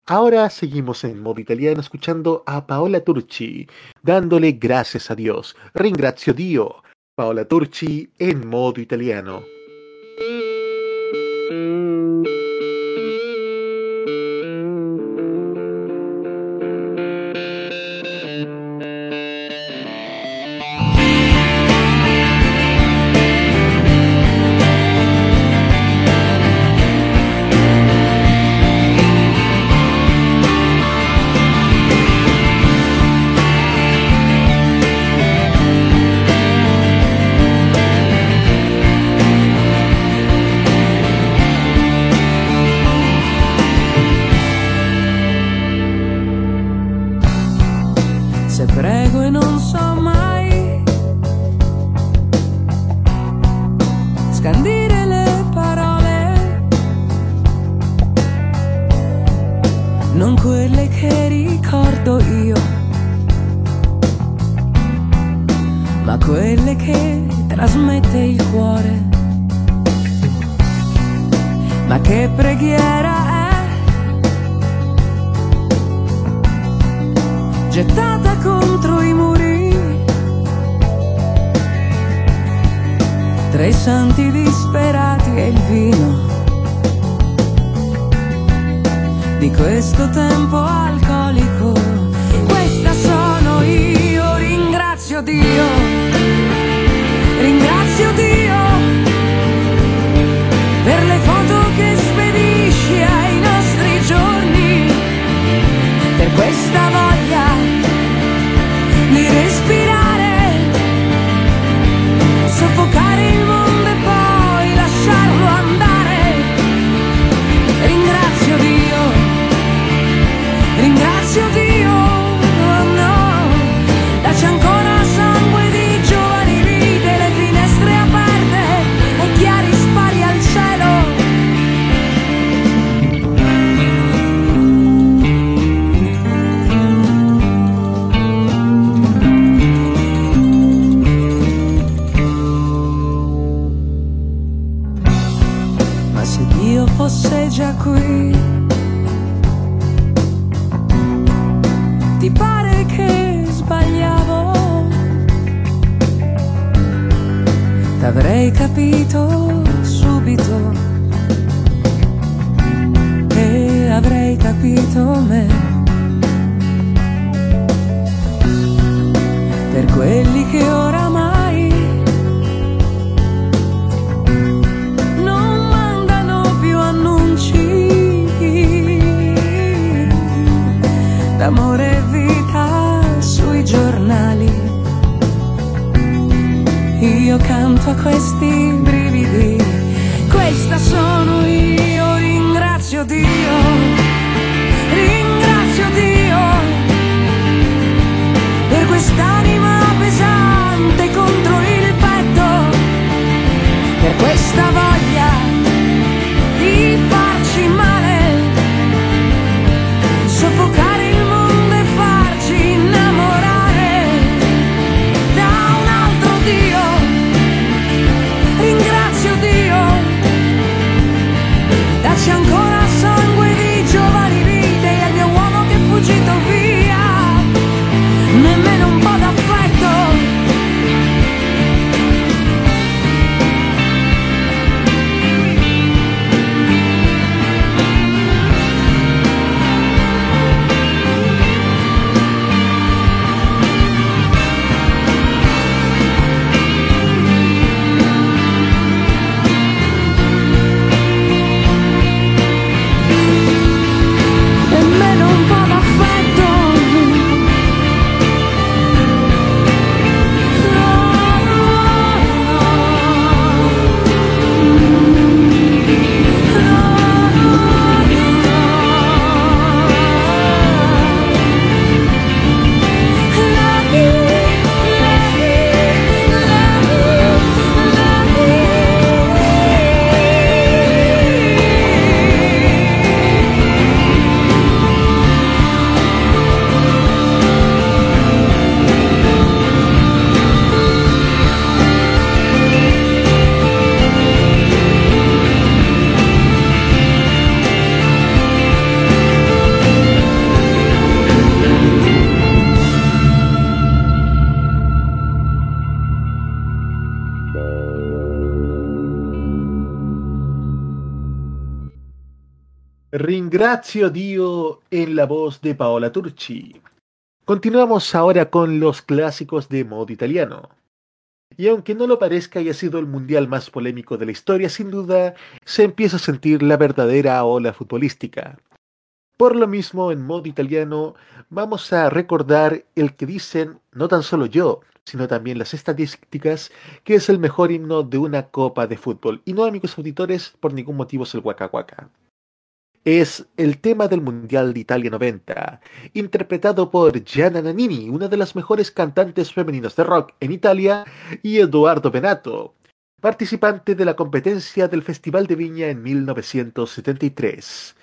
Ahora seguimos en modo italiano escuchando a Paola Turci, dándole gracias a Dios. Ringrazio Dio. Paola Turci en modo italiano. Ringrazio Dio en la voz de Paola Turchi. Continuamos ahora con los clásicos de modo italiano. Y aunque no lo parezca y ha sido el mundial más polémico de la historia, sin duda se empieza a sentir la verdadera ola futbolística. Por lo mismo, en modo italiano, vamos a recordar el que dicen no tan solo yo, sino también las estadísticas, que es el mejor himno de una copa de fútbol. Y no, amigos auditores, por ningún motivo es el Waka es el tema del Mundial de Italia 90, interpretado por Gianna Nannini, una de las mejores cantantes femeninas de rock en Italia, y Eduardo Benato, participante de la competencia del Festival de Viña en 1973.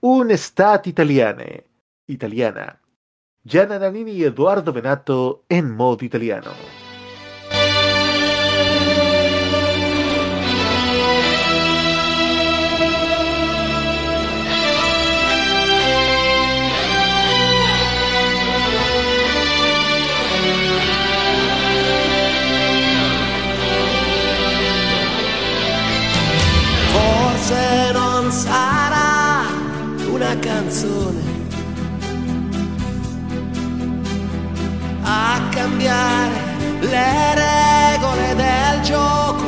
Un stat italiane, italiana. Gianna Nannini y Eduardo Benato en modo italiano. A cambiare le regole del gioco,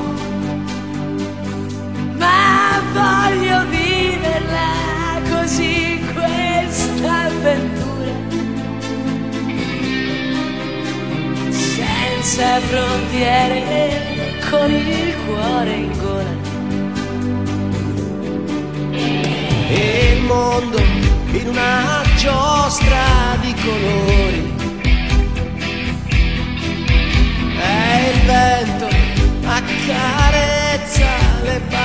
ma voglio viverla così questa avventura. Senza frontiere con il cuore in gola. E il mondo in una giostra di colori. E il vento accarezza le bandiere.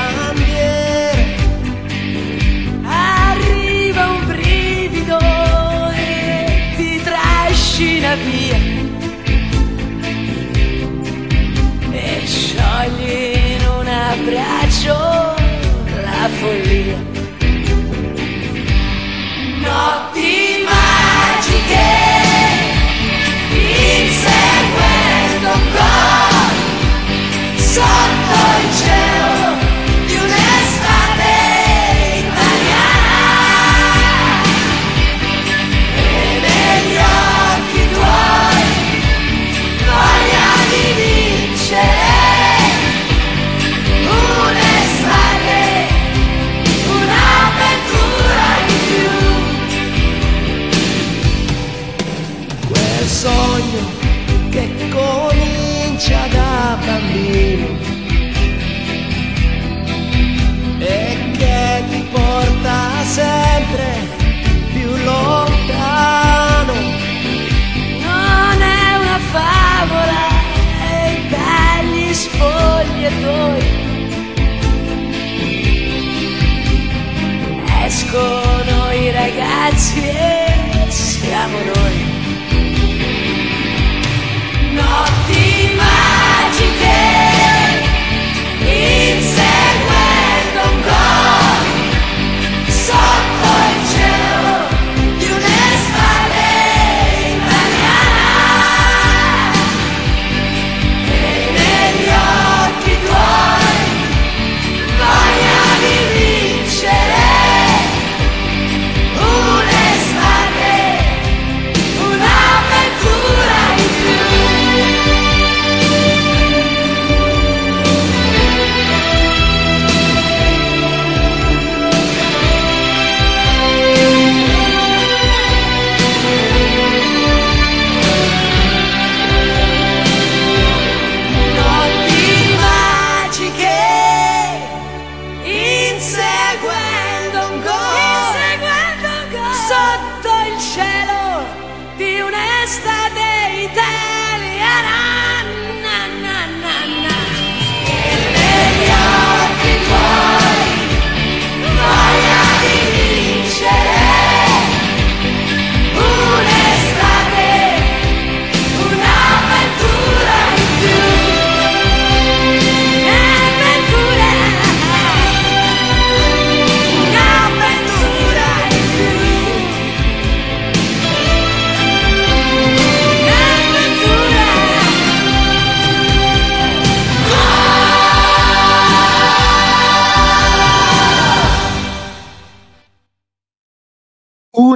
Escono i ragazzi e siamo noi.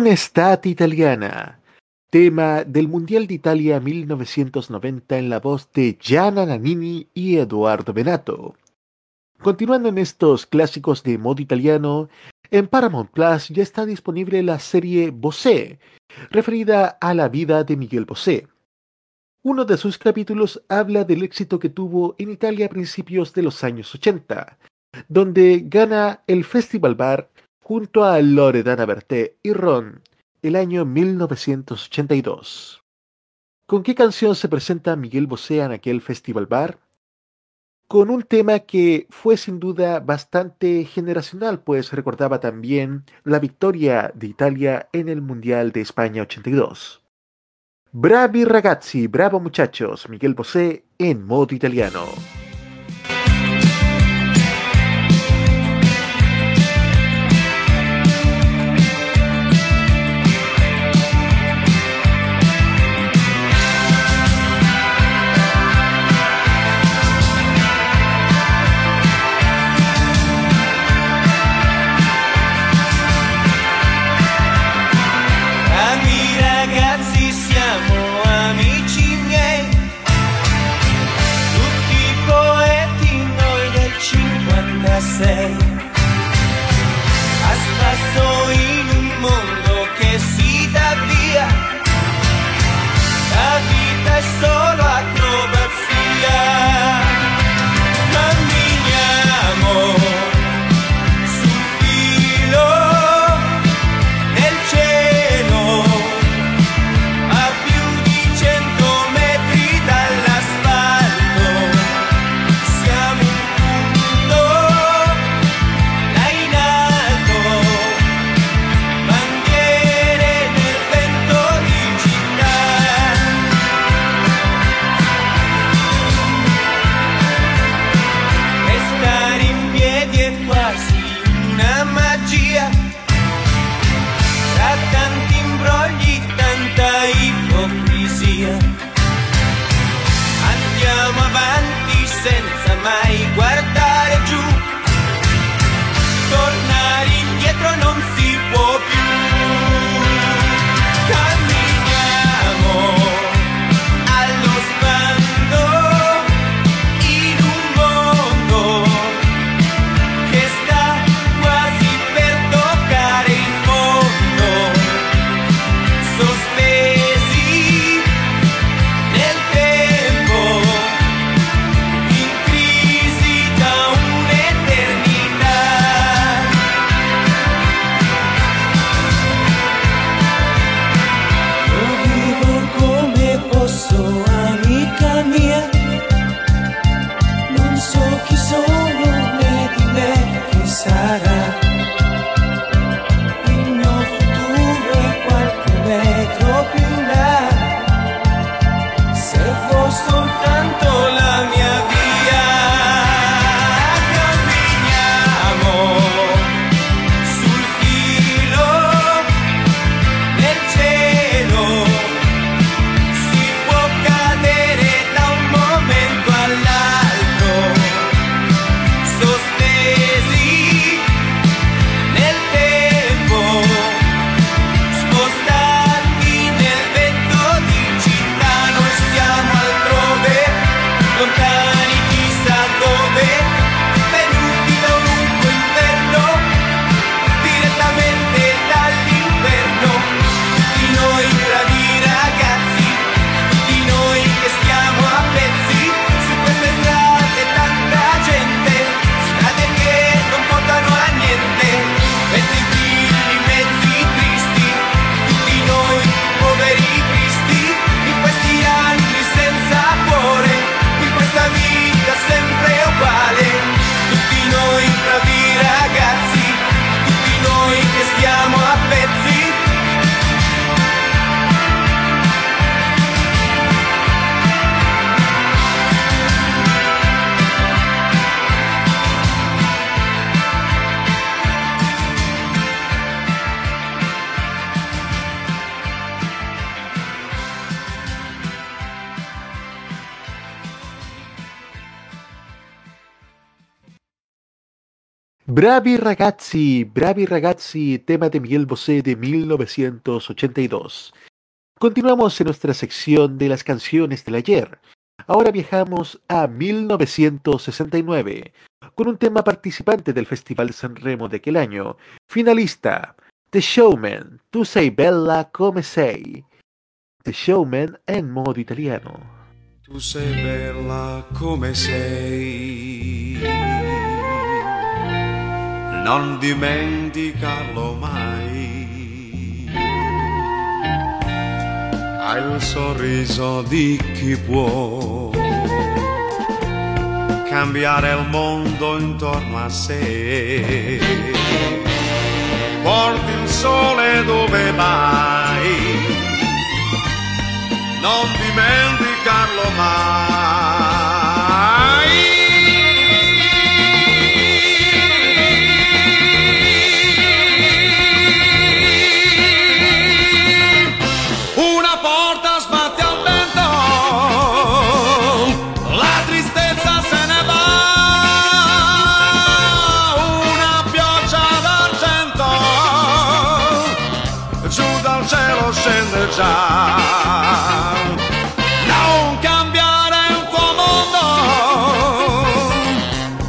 Un'estate italiana, tema del Mundial de Italia 1990 en la voz de Gianna Nannini y Eduardo Benato. Continuando en estos clásicos de modo italiano, en Paramount Plus ya está disponible la serie Bosé, referida a la vida de Miguel Bosé. Uno de sus capítulos habla del éxito que tuvo en Italia a principios de los años 80, donde gana el Festival Bar junto a Loredana Berté y Ron el año 1982. ¿Con qué canción se presenta Miguel Bosé en aquel Festival Bar? Con un tema que fue sin duda bastante generacional, pues recordaba también la victoria de Italia en el Mundial de España 82. Bravi ragazzi, bravo muchachos, Miguel Bosé en modo italiano. my soul. Bravi ragazzi, bravi ragazzi, tema de Miguel Bosé de 1982. Continuamos en nuestra sección de las canciones del ayer. Ahora viajamos a 1969 con un tema participante del Festival San Remo de aquel año, finalista, The Showman, Tu sei bella come sei. The Showman en modo italiano. Tu sei bella come sei, non dimenticarlo mai. Hai il sorriso di chi può cambiare il mondo intorno a sé. Porti il sole dove vai, non dimenticarlo mai. Già. Non cambiare il tuo mondo,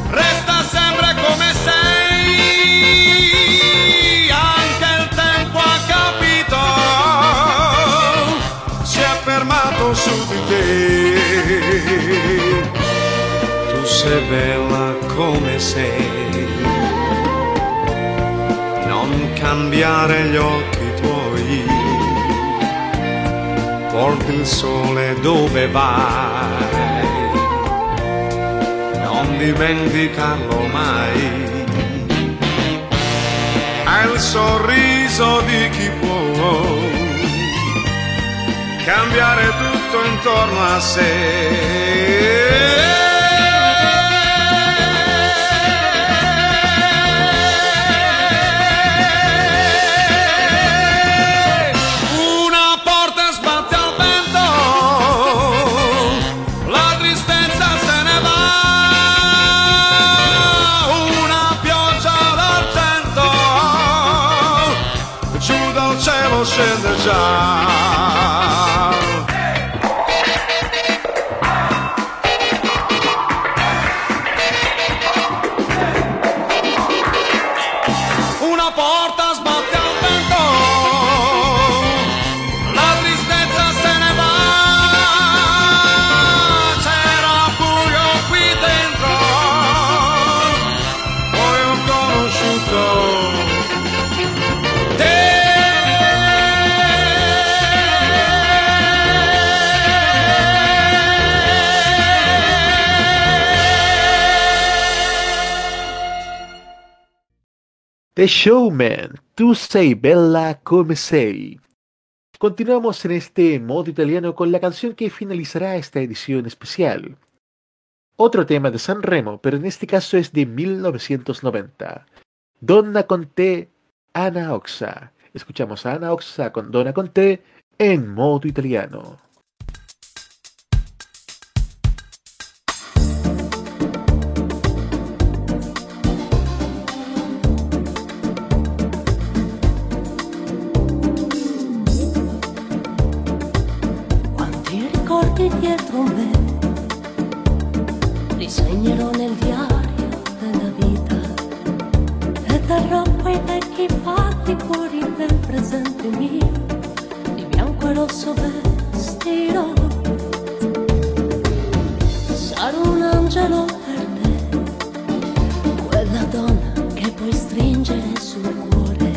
resta sempre come sei. Anche il tempo ha capito, si è fermato su di te. Tu sei bella come sei, non cambiare gli occhi porti il sole dove vai, non dimenticarlo mai. Hai il sorriso di chi può cambiare tutto intorno a sé. The Showman, Tu sei bella come sei. Continuamos en este modo italiano con la canción que finalizará esta edición especial. Otro tema de San Remo, pero en este caso es de 1990. Donna con te, Ana Oxa. Escuchamos a Ana Oxa con Donna con te en modo italiano. Quei vecchi fatti cuori ben presenti mio? Di bianco e rosso vestirò sarò un angelo per te quella donna che puoi stringere sul cuore.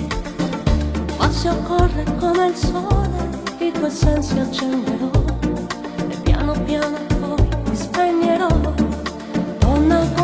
Ma se occorre come il sole i tuoi sensi accenderò e piano piano poi ti spegnerò. Donna con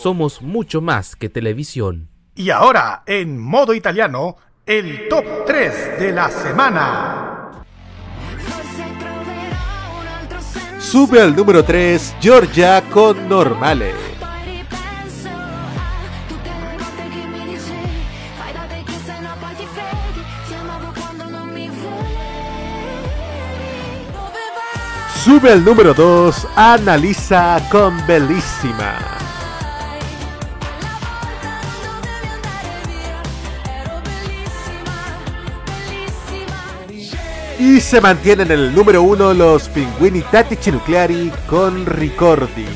Somos mucho más que televisión. Y ahora, en modo italiano, el top 3 de la semana. Sube al número 3 Georgia con Normale. Sube al número 2 Annalisa con Bellissima. Se mantiene en el número 1 los Pinguini Tattici Nucleari con Ricordi.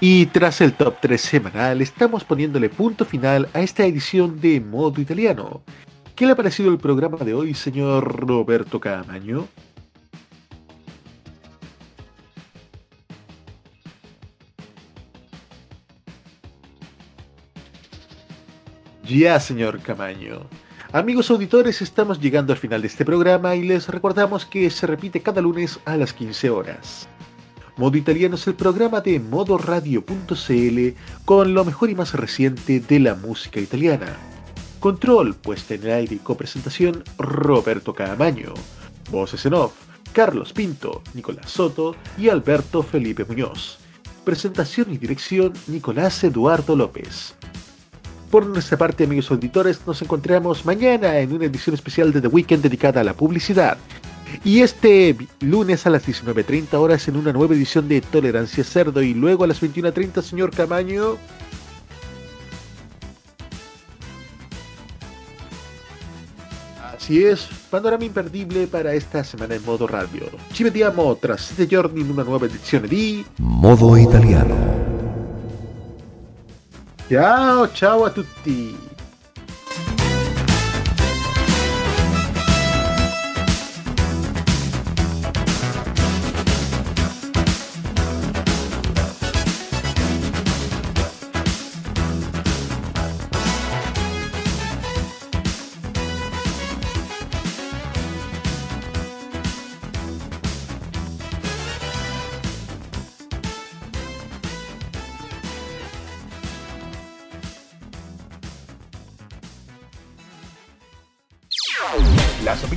Y tras el top 3 semanal, estamos poniéndole punto final a esta edición de Modo Italiano. ¿Qué le ha parecido el programa de hoy, señor Roberto Camaño? Ya, señor Camaño. Amigos auditores, estamos llegando al final de este programa y les recordamos que se repite cada lunes a las 15 horas. Modo Italiano es el programa de modoradio.cl con lo mejor y más reciente de la música italiana. Control, puesta en el aire y copresentación, Roberto Camaño. Voces en off, Carlos Pinto, Nicolás Soto y Alberto Felipe Muñoz. Presentación y dirección, Nicolás Eduardo López. Por nuestra parte, amigos auditores, nos encontramos mañana en una edición especial de The Weekend dedicada a la publicidad. Y este lunes a las 19.30 horas en una nueva edición de Tolerancia Cerdo y luego a las 21.30, señor Camaño. Así es, panorama imperdible para esta semana en modo radio. Ci vediamo tra sette giorni in una nuova edizione di Modo italiano. Ciao, ciao a tutti.